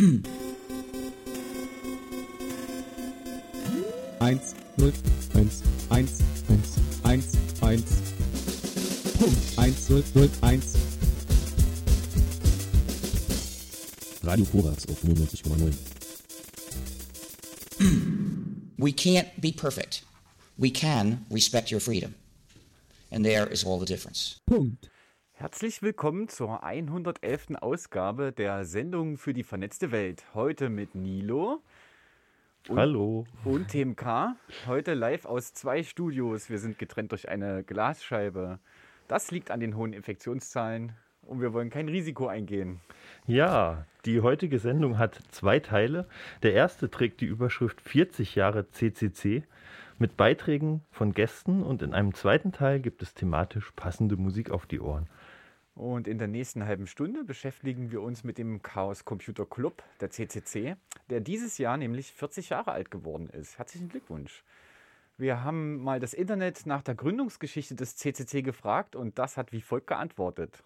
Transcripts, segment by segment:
Eins, null, eins, eins, eins, eins, eins. Punkt. Eins, null, null, eins. Radio Korax auf 99,9. We can't be perfect. We can respect your freedom. And there is all the difference. Punkt. Herzlich willkommen zur 111. Ausgabe der Sendung für die vernetzte Welt. Heute mit Nilo. Und, Hallo. Und TMK. Heute live aus zwei Studios. Wir sind getrennt durch eine Glasscheibe. Das liegt an den hohen Infektionszahlen und wir wollen kein Risiko eingehen. Ja, die heutige Sendung hat zwei Teile. Der erste trägt die Überschrift 40 Jahre CCC mit Beiträgen von Gästen und in einem zweiten Teil gibt es thematisch passende Musik auf die Ohren. Und in der nächsten halben Stunde beschäftigen wir uns mit dem Chaos Computer Club, der CCC, der dieses Jahr nämlich 40 Jahre alt geworden ist. Herzlichen Glückwunsch. Wir haben mal das Internet nach der Gründungsgeschichte des CCC gefragt und das hat wie folgt geantwortet.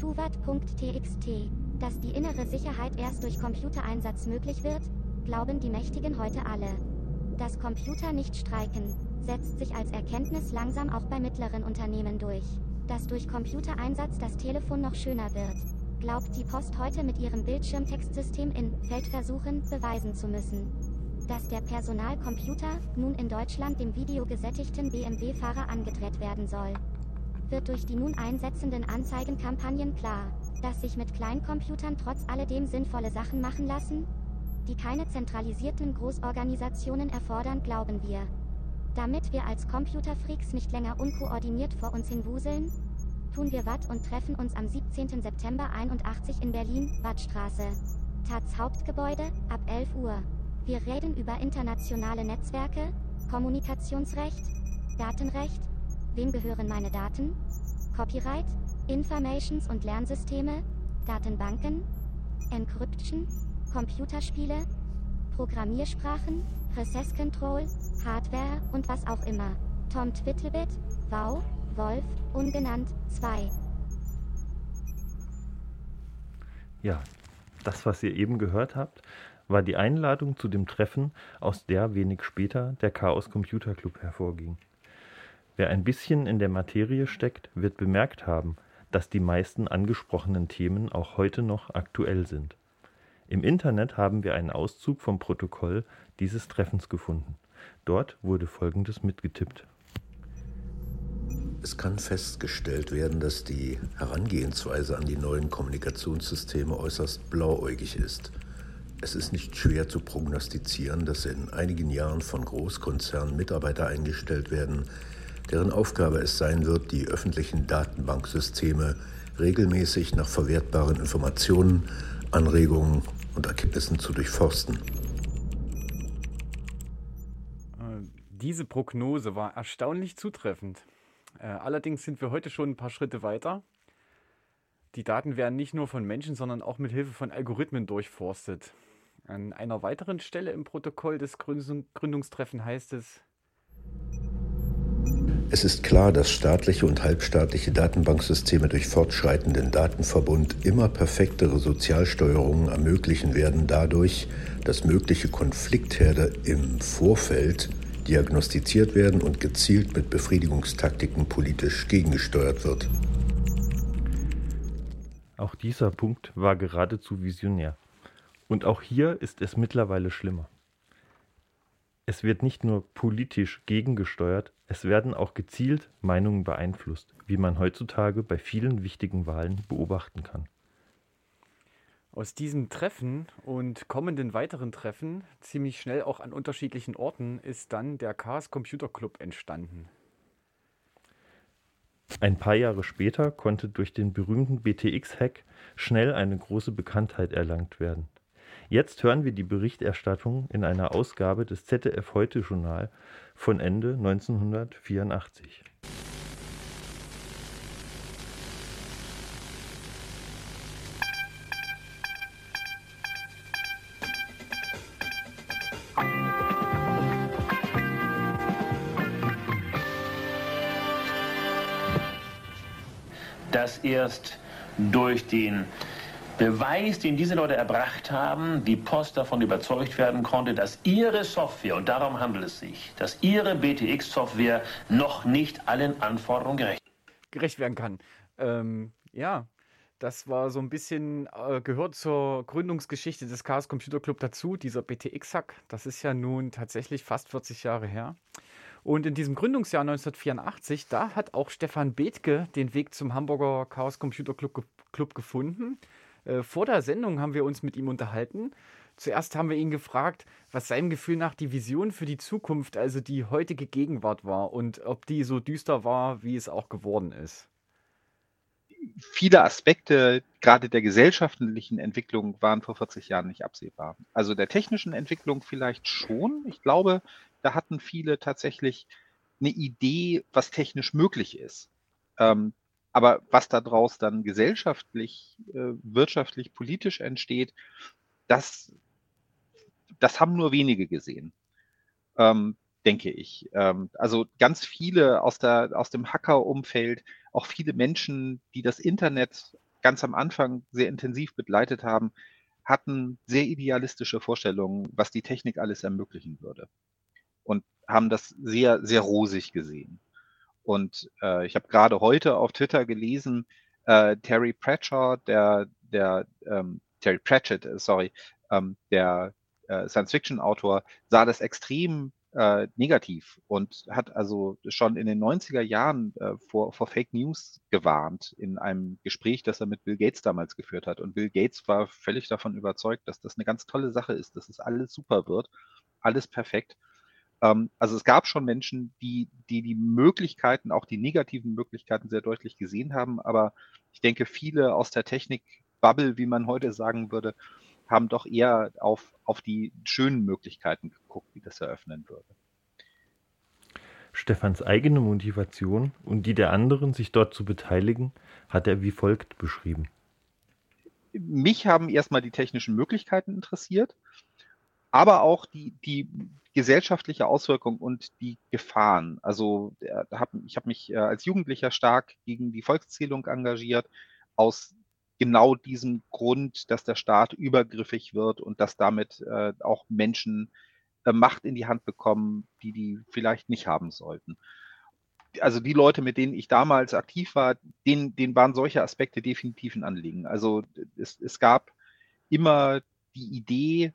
Tuvat.txt. Dass die innere Sicherheit erst durch Computereinsatz möglich wird, glauben die Mächtigen heute alle. Dass Computer nicht streiken, setzt sich als Erkenntnis langsam auch bei mittleren Unternehmen durch. Dass durch Computereinsatz das Telefon noch schöner wird, glaubt die Post heute mit ihrem Bildschirmtextsystem in Feldversuchen beweisen zu müssen. Dass der Personalcomputer nun in Deutschland dem videogesättigten BMW-Fahrer angedreht werden soll. Wird durch die nun einsetzenden Anzeigenkampagnen klar, dass sich mit Kleincomputern trotz alledem sinnvolle Sachen machen lassen? Die keine zentralisierten Großorganisationen erfordern, glauben wir. Damit wir als Computerfreaks nicht länger unkoordiniert vor uns hinwuseln, tun wir Watt und treffen uns am 17. September 81 in Berlin, Wattstraße. Taz Hauptgebäude, ab 11 Uhr. Wir reden über internationale Netzwerke, Kommunikationsrecht, Datenrecht, wem gehören meine Daten, Copyright, Informations- und Lernsysteme, Datenbanken, Encryption, Computerspiele, Programmiersprachen, Process Control, Hardware und was auch immer. Tom Twittlebit, Wow, Wolf, ungenannt, 2. Ja, das, was ihr eben gehört habt, war die Einladung zu dem Treffen, aus der wenig später der Chaos Computer Club hervorging. Wer ein bisschen in der Materie steckt, wird bemerkt haben, dass die meisten angesprochenen Themen auch heute noch aktuell sind. Im Internet haben wir einen Auszug vom Protokoll dieses Treffens gefunden. Dort wurde Folgendes mitgetippt. Es kann festgestellt werden, dass die Herangehensweise an die neuen Kommunikationssysteme äußerst blauäugig ist. Es ist nicht schwer zu prognostizieren, dass in einigen Jahren von Großkonzernen Mitarbeiter eingestellt werden, deren Aufgabe es sein wird, die öffentlichen Datenbanksysteme regelmäßig nach verwertbaren Informationen, Anregungen und Erkenntnissen zu durchforsten. Diese Prognose war erstaunlich zutreffend. Allerdings sind wir heute schon ein paar Schritte weiter. Die Daten werden nicht nur von Menschen, sondern auch mit Hilfe von Algorithmen durchforstet. An einer weiteren Stelle im Protokoll des Gründungstreffen heißt es, es ist klar, dass staatliche und halbstaatliche Datenbanksysteme durch fortschreitenden Datenverbund immer perfektere Sozialsteuerungen ermöglichen werden dadurch, dass mögliche Konfliktherde im Vorfeld diagnostiziert werden und gezielt mit Befriedigungstaktiken politisch gegengesteuert wird. Auch dieser Punkt war geradezu visionär. Und auch hier ist es mittlerweile schlimmer. Es wird nicht nur politisch gegengesteuert, es werden auch gezielt Meinungen beeinflusst, wie man heutzutage bei vielen wichtigen Wahlen beobachten kann. Aus diesem Treffen und kommenden weiteren Treffen, ziemlich schnell auch an unterschiedlichen Orten, ist dann der Chaos Computer Club entstanden. Ein paar Jahre später konnte durch den berühmten BTX-Hack schnell eine große Bekanntheit erlangt werden. Jetzt hören wir die Berichterstattung in einer Ausgabe des ZDF Heute Journal von Ende 1984. dass erst durch den Beweis, den diese Leute erbracht haben, die Post davon überzeugt werden konnte, dass ihre Software, und darum handelt es sich, dass ihre BTX-Software noch nicht allen Anforderungen gerecht, gerecht werden kann. Ähm, ja, das war so ein bisschen, äh, gehört zur Gründungsgeschichte des Chaos Computer Club dazu, dieser BTX-Hack. Das ist ja nun tatsächlich fast 40 Jahre her. Und in diesem Gründungsjahr 1984, da hat auch Stefan Bethke den Weg zum Hamburger Chaos Computer Club, Club gefunden. Äh, vor der Sendung haben wir uns mit ihm unterhalten. Zuerst haben wir ihn gefragt, was seinem Gefühl nach die Vision für die Zukunft, also die heutige Gegenwart war und ob die so düster war, wie es auch geworden ist viele Aspekte gerade der gesellschaftlichen Entwicklung waren vor 40 Jahren nicht absehbar. Also der technischen Entwicklung vielleicht schon. Ich glaube, da hatten viele tatsächlich eine Idee, was technisch möglich ist. Ähm, aber was daraus dann gesellschaftlich, äh, wirtschaftlich, politisch entsteht, das, das haben nur wenige gesehen. Ähm, denke ich. Ähm, also ganz viele aus, der, aus dem Hacker-Umfeld, auch viele Menschen, die das Internet ganz am Anfang sehr intensiv begleitet haben, hatten sehr idealistische Vorstellungen, was die Technik alles ermöglichen würde. Und haben das sehr, sehr rosig gesehen. Und äh, ich habe gerade heute auf Twitter gelesen, äh, Terry Pratchett, der, der ähm, Terry Pratchett, äh, sorry, ähm, der äh, Science-Fiction-Autor, sah das extrem äh, negativ und hat also schon in den 90er Jahren äh, vor, vor Fake News gewarnt in einem Gespräch, das er mit Bill Gates damals geführt hat. Und Bill Gates war völlig davon überzeugt, dass das eine ganz tolle Sache ist, dass es alles super wird, alles perfekt. Ähm, also es gab schon Menschen, die, die die Möglichkeiten, auch die negativen Möglichkeiten sehr deutlich gesehen haben. Aber ich denke, viele aus der Technik-Bubble, wie man heute sagen würde, haben doch eher auf, auf die schönen Möglichkeiten geguckt, die das eröffnen würde. Stefans eigene Motivation und die der anderen, sich dort zu beteiligen, hat er wie folgt beschrieben. Mich haben erstmal die technischen Möglichkeiten interessiert, aber auch die, die gesellschaftliche Auswirkung und die Gefahren. Also ich habe mich äh, als Jugendlicher stark gegen die Volkszählung engagiert, aus genau diesem Grund, dass der Staat übergriffig wird und dass damit äh, auch Menschen äh, Macht in die Hand bekommen, die die vielleicht nicht haben sollten. Also die Leute, mit denen ich damals aktiv war, denen, denen waren solche Aspekte definitiv ein Anliegen. Also es, es gab immer die Idee,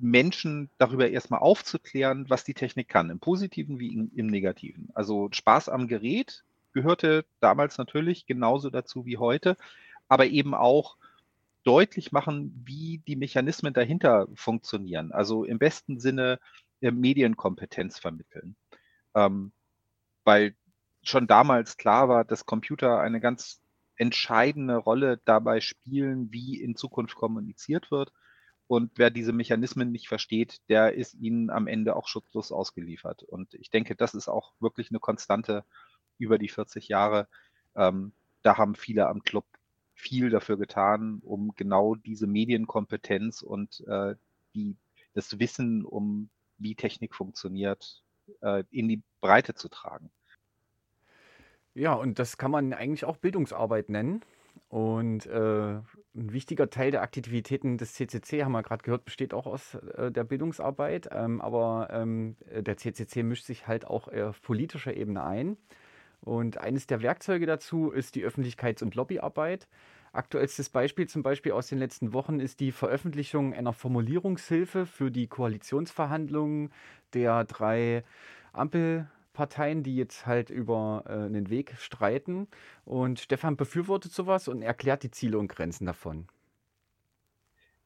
Menschen darüber erstmal aufzuklären, was die Technik kann, im positiven wie im, im negativen. Also Spaß am Gerät gehörte damals natürlich genauso dazu wie heute aber eben auch deutlich machen, wie die Mechanismen dahinter funktionieren. Also im besten Sinne äh, Medienkompetenz vermitteln. Ähm, weil schon damals klar war, dass Computer eine ganz entscheidende Rolle dabei spielen, wie in Zukunft kommuniziert wird. Und wer diese Mechanismen nicht versteht, der ist ihnen am Ende auch schutzlos ausgeliefert. Und ich denke, das ist auch wirklich eine Konstante über die 40 Jahre. Ähm, da haben viele am Club viel dafür getan, um genau diese Medienkompetenz und äh, die, das Wissen um, wie Technik funktioniert, äh, in die Breite zu tragen. Ja, und das kann man eigentlich auch Bildungsarbeit nennen. Und äh, ein wichtiger Teil der Aktivitäten des CCC, haben wir gerade gehört, besteht auch aus äh, der Bildungsarbeit. Ähm, aber ähm, der CCC mischt sich halt auch auf politischer Ebene ein. Und eines der Werkzeuge dazu ist die Öffentlichkeits- und Lobbyarbeit. Aktuellstes Beispiel zum Beispiel aus den letzten Wochen ist die Veröffentlichung einer Formulierungshilfe für die Koalitionsverhandlungen der drei Ampelparteien, die jetzt halt über äh, einen Weg streiten. Und Stefan befürwortet sowas und erklärt die Ziele und Grenzen davon.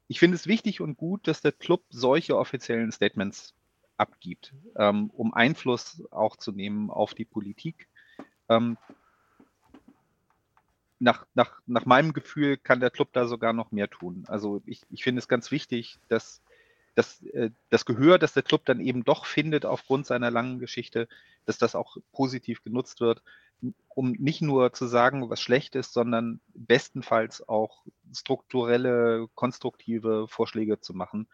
Ich finde es wichtig und gut, dass der Club solche offiziellen Statements abgibt, ähm, um Einfluss auch zu nehmen auf die Politik ähm, nach, nach, nach meinem Gefühl kann der Club da sogar noch mehr tun. Also ich, ich finde es ganz wichtig, dass, dass äh, das Gehör, das der Club dann eben doch findet aufgrund seiner langen Geschichte, dass das auch positiv genutzt wird, um nicht nur zu sagen, was schlecht ist, sondern bestenfalls auch strukturelle, konstruktive Vorschläge zu machen,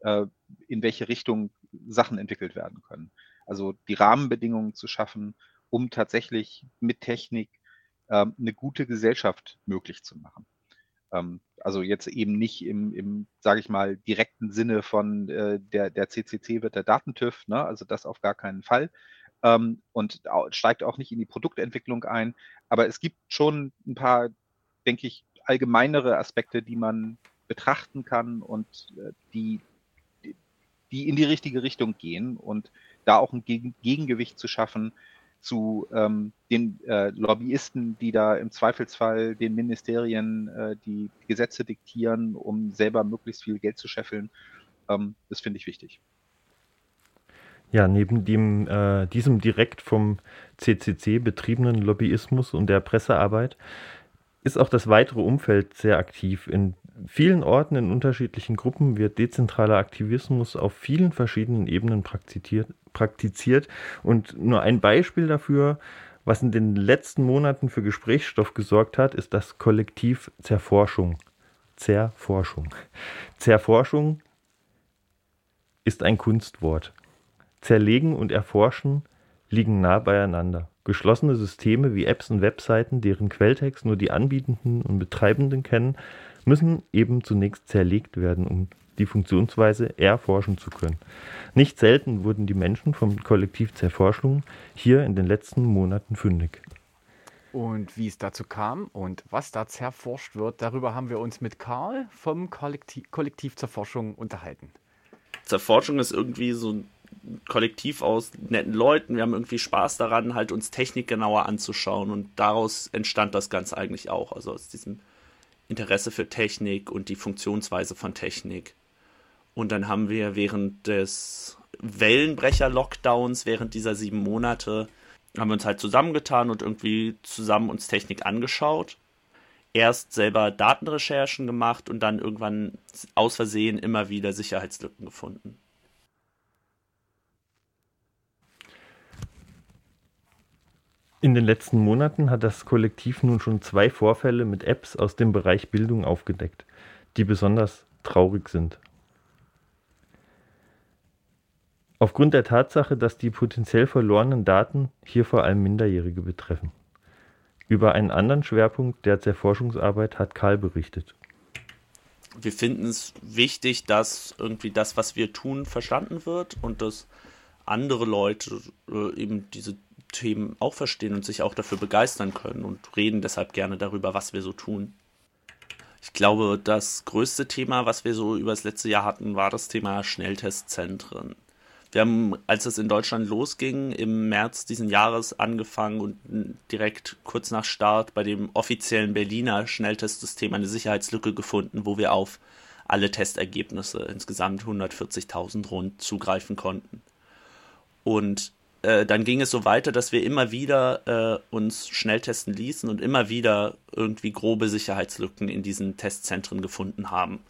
äh, in welche Richtung Sachen entwickelt werden können. Also die Rahmenbedingungen zu schaffen, um tatsächlich mit Technik ähm, eine gute Gesellschaft möglich zu machen. Ähm, also jetzt eben nicht im, im sage ich mal, direkten Sinne von äh, der, der CCC wird der Datentüv, ne? also das auf gar keinen Fall. Ähm, und steigt auch nicht in die Produktentwicklung ein. Aber es gibt schon ein paar, denke ich, allgemeinere Aspekte, die man betrachten kann und äh, die, die in die richtige Richtung gehen und da auch ein Gegen Gegengewicht zu schaffen zu ähm, den äh, Lobbyisten, die da im Zweifelsfall den Ministerien äh, die Gesetze diktieren, um selber möglichst viel Geld zu scheffeln. Ähm, das finde ich wichtig. Ja, neben dem, äh, diesem direkt vom CCC betriebenen Lobbyismus und der Pressearbeit ist auch das weitere Umfeld sehr aktiv. In vielen Orten, in unterschiedlichen Gruppen wird dezentraler Aktivismus auf vielen verschiedenen Ebenen praktiziert, praktiziert. Und nur ein Beispiel dafür, was in den letzten Monaten für Gesprächsstoff gesorgt hat, ist das Kollektiv Zerforschung. Zerforschung. Zerforschung ist ein Kunstwort. Zerlegen und erforschen liegen nah beieinander. Geschlossene Systeme wie Apps und Webseiten, deren Quelltext nur die Anbietenden und Betreibenden kennen, müssen eben zunächst zerlegt werden, um die Funktionsweise erforschen zu können. Nicht selten wurden die Menschen vom Kollektiv Zerforschung hier in den letzten Monaten fündig. Und wie es dazu kam und was da zerforscht wird, darüber haben wir uns mit Karl vom Kollektiv, Kollektiv Zerforschung unterhalten. Zerforschung ist irgendwie so ein Kollektiv aus netten Leuten. Wir haben irgendwie Spaß daran, halt uns Technik genauer anzuschauen und daraus entstand das Ganze eigentlich auch. Also aus diesem Interesse für Technik und die Funktionsweise von Technik. Und dann haben wir während des Wellenbrecher-Lockdowns, während dieser sieben Monate, haben wir uns halt zusammengetan und irgendwie zusammen uns Technik angeschaut. Erst selber Datenrecherchen gemacht und dann irgendwann aus Versehen immer wieder Sicherheitslücken gefunden. In den letzten Monaten hat das Kollektiv nun schon zwei Vorfälle mit Apps aus dem Bereich Bildung aufgedeckt, die besonders traurig sind. Aufgrund der Tatsache, dass die potenziell verlorenen Daten hier vor allem Minderjährige betreffen. Über einen anderen Schwerpunkt der Zerforschungsarbeit hat Karl berichtet. Wir finden es wichtig, dass irgendwie das, was wir tun, verstanden wird und dass andere Leute äh, eben diese Themen auch verstehen und sich auch dafür begeistern können und reden deshalb gerne darüber, was wir so tun. Ich glaube, das größte Thema, was wir so über das letzte Jahr hatten, war das Thema Schnelltestzentren. Wir haben, als es in Deutschland losging, im März diesen Jahres angefangen und direkt kurz nach Start bei dem offiziellen Berliner Schnelltestsystem eine Sicherheitslücke gefunden, wo wir auf alle Testergebnisse, insgesamt 140.000 rund, zugreifen konnten. Und äh, dann ging es so weiter, dass wir immer wieder äh, uns schnell testen ließen und immer wieder irgendwie grobe Sicherheitslücken in diesen Testzentren gefunden haben.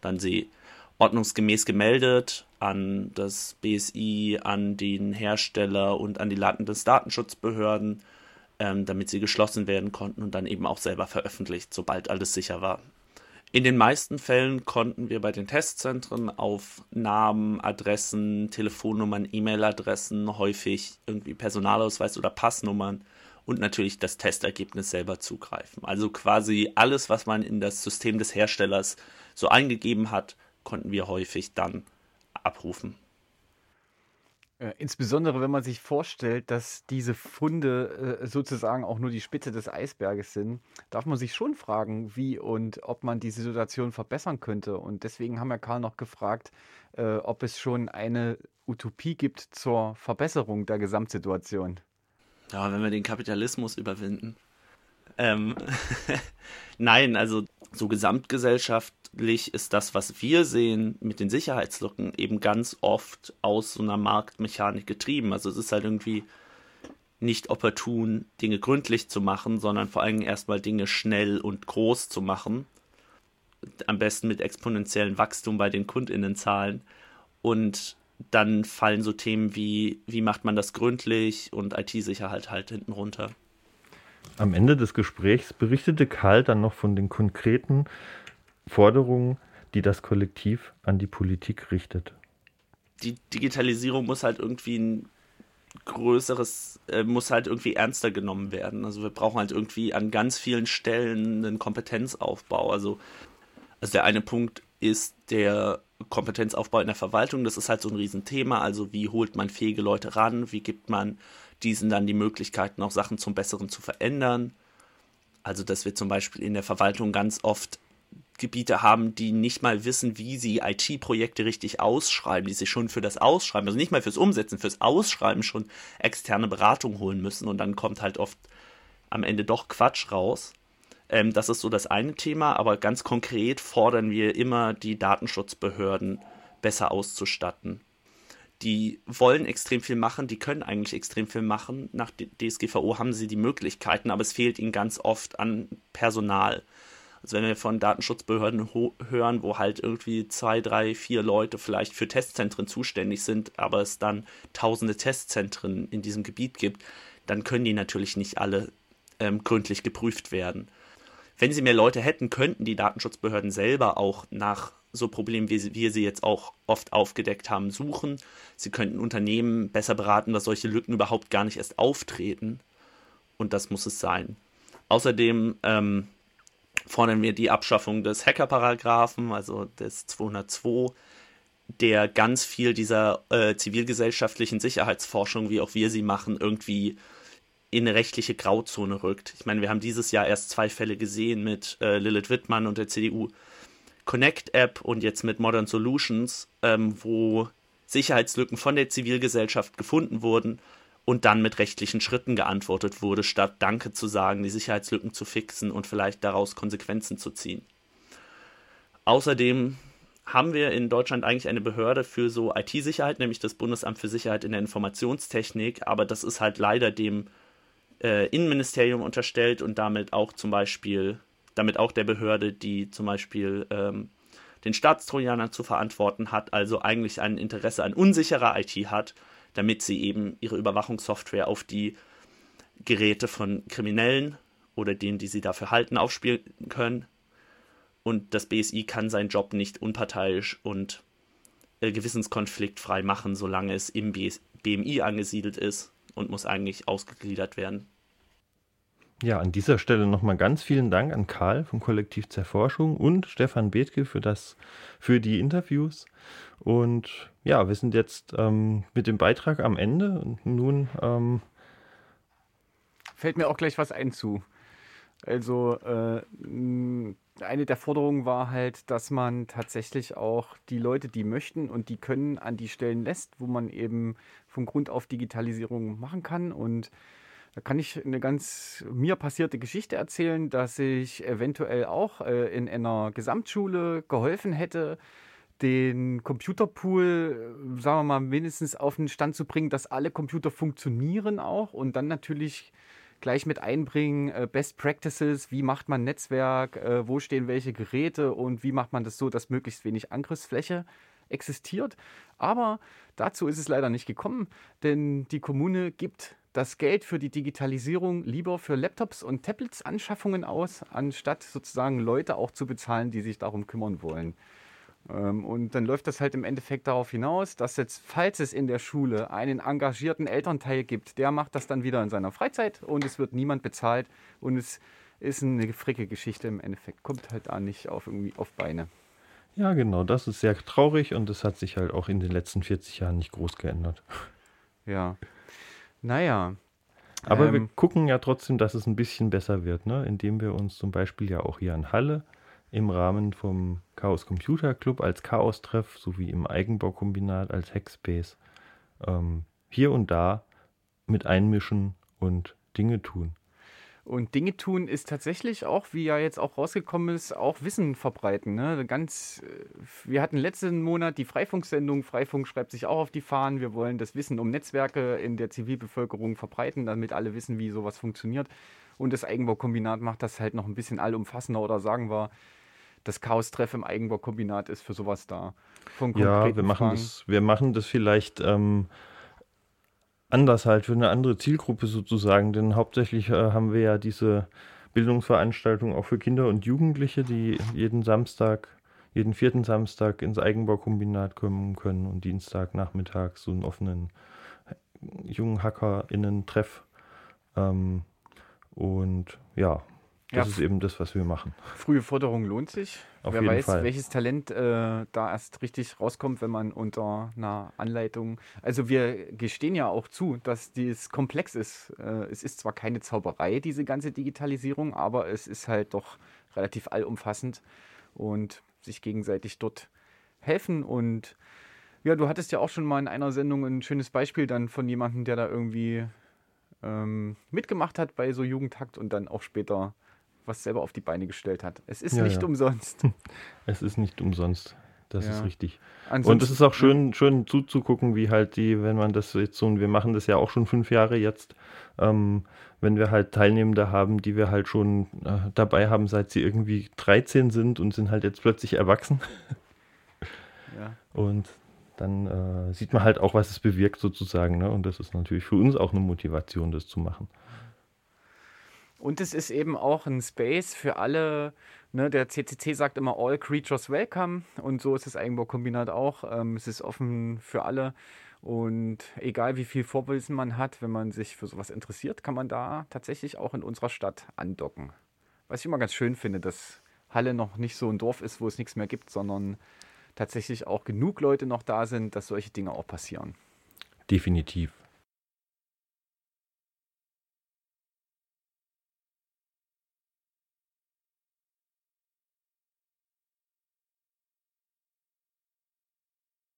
Dann sie ordnungsgemäß gemeldet an das BSI, an den Hersteller und an die Landesdatenschutzbehörden, ähm, damit sie geschlossen werden konnten und dann eben auch selber veröffentlicht, sobald alles sicher war. In den meisten Fällen konnten wir bei den Testzentren auf Namen, Adressen, Telefonnummern, E-Mail-Adressen, häufig irgendwie Personalausweis oder Passnummern und natürlich das Testergebnis selber zugreifen. Also quasi alles, was man in das System des Herstellers so eingegeben hat, konnten wir häufig dann abrufen. Äh, insbesondere wenn man sich vorstellt, dass diese Funde äh, sozusagen auch nur die Spitze des Eisberges sind, darf man sich schon fragen, wie und ob man diese Situation verbessern könnte. Und deswegen haben wir Karl noch gefragt, äh, ob es schon eine Utopie gibt zur Verbesserung der Gesamtsituation. Ja, wenn wir den Kapitalismus überwinden. Ähm, Nein, also so gesamtgesellschaftlich ist das, was wir sehen mit den Sicherheitslücken, eben ganz oft aus so einer Marktmechanik getrieben. Also es ist halt irgendwie nicht opportun, Dinge gründlich zu machen, sondern vor allem erstmal Dinge schnell und groß zu machen. Am besten mit exponentiellem Wachstum bei den Kundinnenzahlen. Und dann fallen so Themen wie, wie macht man das gründlich und IT-Sicherheit halt hinten runter. Am Ende des Gesprächs berichtete Karl dann noch von den konkreten Forderungen, die das Kollektiv an die Politik richtet. Die Digitalisierung muss halt irgendwie ein Größeres äh, muss halt irgendwie ernster genommen werden. Also wir brauchen halt irgendwie an ganz vielen Stellen einen Kompetenzaufbau. Also, also der eine Punkt ist der Kompetenzaufbau in der Verwaltung. Das ist halt so ein Riesenthema. Also wie holt man fähige Leute ran? Wie gibt man diesen dann die Möglichkeiten, auch Sachen zum Besseren zu verändern? Also dass wir zum Beispiel in der Verwaltung ganz oft Gebiete haben, die nicht mal wissen, wie sie IT-Projekte richtig ausschreiben, die sich schon für das Ausschreiben, also nicht mal fürs Umsetzen, fürs Ausschreiben schon externe Beratung holen müssen und dann kommt halt oft am Ende doch Quatsch raus. Ähm, das ist so das eine Thema, aber ganz konkret fordern wir immer die Datenschutzbehörden besser auszustatten. Die wollen extrem viel machen, die können eigentlich extrem viel machen. Nach DSGVO haben sie die Möglichkeiten, aber es fehlt ihnen ganz oft an Personal. Also wenn wir von Datenschutzbehörden hören, wo halt irgendwie zwei, drei, vier Leute vielleicht für Testzentren zuständig sind, aber es dann tausende Testzentren in diesem Gebiet gibt, dann können die natürlich nicht alle ähm, gründlich geprüft werden. Wenn sie mehr Leute hätten, könnten die Datenschutzbehörden selber auch nach so Problemen, wie wir sie jetzt auch oft aufgedeckt haben, suchen. Sie könnten Unternehmen besser beraten, dass solche Lücken überhaupt gar nicht erst auftreten. Und das muss es sein. Außerdem ähm, fordern wir die Abschaffung des Hacker-Paragraphen, also des 202, der ganz viel dieser äh, zivilgesellschaftlichen Sicherheitsforschung, wie auch wir sie machen, irgendwie in eine rechtliche Grauzone rückt. Ich meine, wir haben dieses Jahr erst zwei Fälle gesehen mit äh, Lilith Wittmann und der CDU Connect App und jetzt mit Modern Solutions, ähm, wo Sicherheitslücken von der Zivilgesellschaft gefunden wurden und dann mit rechtlichen Schritten geantwortet wurde, statt Danke zu sagen, die Sicherheitslücken zu fixen und vielleicht daraus Konsequenzen zu ziehen. Außerdem haben wir in Deutschland eigentlich eine Behörde für so IT-Sicherheit, nämlich das Bundesamt für Sicherheit in der Informationstechnik, aber das ist halt leider dem äh, Innenministerium unterstellt und damit auch zum Beispiel, damit auch der Behörde, die zum Beispiel ähm, den Staatstrojaner zu verantworten hat, also eigentlich ein Interesse an unsicherer IT hat damit sie eben ihre Überwachungssoftware auf die Geräte von Kriminellen oder denen, die sie dafür halten, aufspielen können. Und das BSI kann seinen Job nicht unparteiisch und äh, gewissenskonfliktfrei machen, solange es im BS BMI angesiedelt ist und muss eigentlich ausgegliedert werden. Ja, an dieser Stelle nochmal ganz vielen Dank an Karl vom Kollektiv Zerforschung und Stefan Bethke für, das, für die Interviews. Und ja, wir sind jetzt ähm, mit dem Beitrag am Ende. Und nun ähm fällt mir auch gleich was ein zu. Also äh, eine der Forderungen war halt, dass man tatsächlich auch die Leute, die möchten und die können, an die Stellen lässt, wo man eben von Grund auf Digitalisierung machen kann. Und da kann ich eine ganz mir passierte Geschichte erzählen, dass ich eventuell auch äh, in einer Gesamtschule geholfen hätte, den Computerpool, äh, sagen wir mal, mindestens auf den Stand zu bringen, dass alle Computer funktionieren auch und dann natürlich gleich mit einbringen, äh, Best Practices, wie macht man Netzwerk, wo stehen welche Geräte und wie macht man das so, dass möglichst wenig Angriffsfläche existiert. Aber dazu ist es leider nicht gekommen, denn die Kommune gibt das Geld für die Digitalisierung lieber für Laptops und Tablets Anschaffungen aus, anstatt sozusagen Leute auch zu bezahlen, die sich darum kümmern wollen. Ähm, und dann läuft das halt im Endeffekt darauf hinaus, dass jetzt, falls es in der Schule einen engagierten Elternteil gibt, der macht das dann wieder in seiner Freizeit und es wird niemand bezahlt und es ist eine fricke Geschichte im Endeffekt. Kommt halt da nicht auf, irgendwie auf Beine. Ja, genau, das ist sehr traurig und das hat sich halt auch in den letzten 40 Jahren nicht groß geändert. Ja. Naja. Aber ähm, wir gucken ja trotzdem, dass es ein bisschen besser wird, ne? indem wir uns zum Beispiel ja auch hier in Halle im Rahmen vom Chaos Computer Club als Chaos-Treff sowie im Eigenbaukombinat als Hackspace ähm, hier und da mit einmischen und Dinge tun. Und Dinge tun ist tatsächlich auch, wie ja jetzt auch rausgekommen ist, auch Wissen verbreiten. Ne? Ganz, äh, wir hatten letzten Monat die Freifunksendung. Freifunk schreibt sich auch auf die Fahnen. Wir wollen das Wissen um Netzwerke in der Zivilbevölkerung verbreiten, damit alle wissen, wie sowas funktioniert. Und das Eigenbaukombinat macht das halt noch ein bisschen allumfassender oder sagen wir, das Chaos-Treff im Eigenbaukombinat ist für sowas da. ja, wir machen, das, wir machen das vielleicht ähm, anders halt für eine andere Zielgruppe sozusagen, denn hauptsächlich äh, haben wir ja diese Bildungsveranstaltung auch für Kinder und Jugendliche, die jeden Samstag, jeden vierten Samstag ins Eigenbaukombinat kommen können und Dienstagnachmittag so einen offenen jungen HackerInnen-Treff. Ähm, und ja, das Ja. ist eben das, was wir machen. Frühe Förderung lohnt sich. Auf Wer weiß, Fall. welches Talent äh, da erst richtig rauskommt, wenn man unter einer Anleitung. Also wir gestehen ja auch zu, dass dies komplex ist. Äh, es ist zwar keine Zauberei, diese ganze Digitalisierung, aber es ist halt doch relativ allumfassend und sich gegenseitig dort helfen. Und ja, du hattest ja auch schon mal in einer Sendung ein schönes Beispiel dann von jemandem, der da irgendwie ähm, mitgemacht hat bei so Jugendhakt und dann auch später was selber auf die Beine gestellt hat. Es ist Ja, nicht ja. umsonst. Es ist nicht umsonst. Das Ja. ist richtig. Ansonsten- und es ist auch schön, schön zuzugucken, wie halt die, wenn man das jetzt so, und wir machen das ja auch schon fünf Jahre jetzt, ähm, wenn wir halt Teilnehmende haben, die wir halt schon äh, dabei haben, seit sie irgendwie 13 sind und sind halt jetzt plötzlich erwachsen. Ja. Und dann äh, sieht man halt auch, was es bewirkt sozusagen. Ne? Und das ist natürlich für uns auch eine Motivation, das zu machen. Und es ist eben auch ein Space für alle. Ne, der CCC sagt immer All Creatures Welcome und so ist das Eigenbaukombinat auch. Ähm, es ist offen für alle und egal wie viel Vorwissen man hat, wenn man sich für sowas interessiert, kann man da tatsächlich auch in unserer Stadt andocken. Was ich immer ganz schön finde, dass Halle noch nicht so ein Dorf ist, wo es nichts mehr gibt, sondern tatsächlich auch genug Leute noch da sind, dass solche Dinge auch passieren. Definitiv.